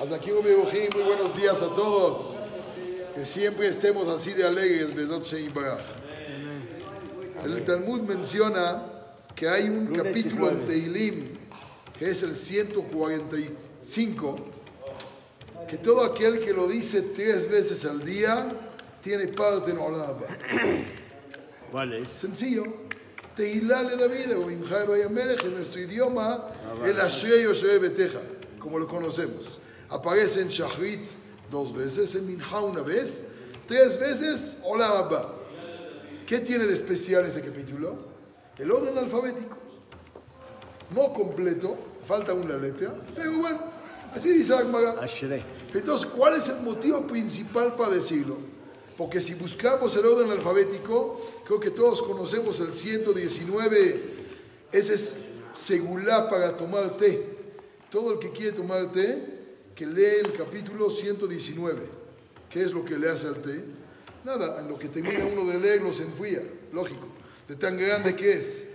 Hasta aquí, muy buenos días a todos. Que siempre estemos así de alegres, El Talmud menciona que hay un capítulo en Teilim, que es el 145, que todo aquel que lo dice tres veces al día tiene parte en Olaba. ¿Cuál Sencillo. Teilá le da vida, en nuestro idioma, el Ashrei Yoshua Beteja, como lo conocemos. Aparece en Shahrit dos veces, en Minha una vez, tres veces, Olam Abba. ¿Qué tiene de especial ese capítulo? El orden alfabético. No completo, falta una letra, pero bueno, así dice Agmara. Entonces, ¿cuál es el motivo principal para decirlo? Porque si buscamos el orden alfabético, creo que todos conocemos el 119, ese es segulá para tomar té. Todo el que quiere tomar té, que lee el capítulo 119. ¿Qué es lo que le hace al té? Nada, en lo que termina uno de leerlo se enfría, lógico, de tan grande que es.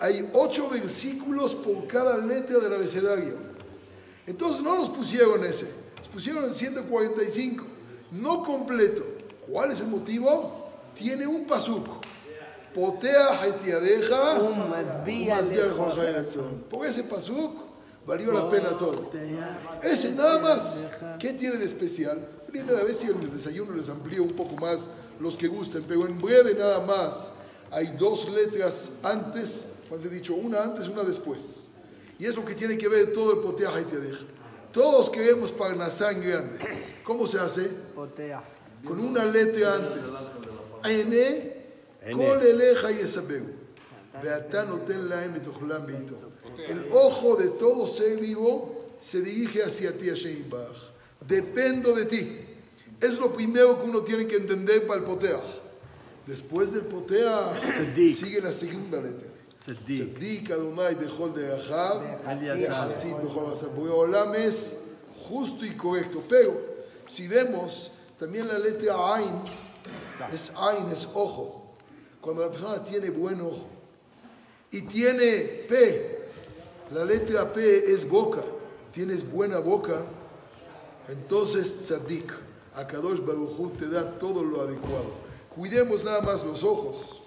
Hay ocho versículos por cada letra del abecedario. Entonces no nos pusieron ese, nos pusieron el 145, no completo. ¿Cuál es el motivo? Tiene un pasuk. Potea haitiadeja, por ese pasuk valió la pena todo. Ese nada más. ¿Qué tiene de especial? Primera vez si en el desayuno les amplío un poco más los que gusten, pero en breve nada más. Hay dos letras antes, cuando he dicho una antes, una después. Y es lo que tiene que ver todo el potea haitiadeja. Todos queremos Parnasá en grande. ¿Cómo se hace? Potea con una letra antes. Ene, kol eleja y El ojo de todo ser vivo se dirige hacia ti, Hashem Dependo de ti. Es lo primero que uno tiene que entender para el potea. Después del potea sigue la segunda letra. Tzeddik Adonai Bechol de Ahab, Hasid Bechol Olam es justo y correcto. Pero si vemos también la letra Ain es Ain, es ojo. Cuando la persona tiene buen ojo y tiene P, la letra P es boca. Tienes buena boca, entonces tzadik. Akadosh Barujú te da todo lo adecuado. Cuidemos nada más los ojos,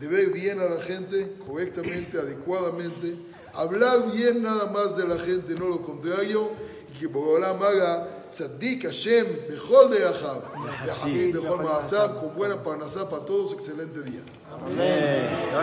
de ver bien a la gente correctamente, adecuadamente, hablar bien nada más de la gente, no lo contrario, y que Borolam haga tzadik Hashem, mejor de Ahab, y mejor Maasav, con buena parnasá para todos, excelente día. Amén.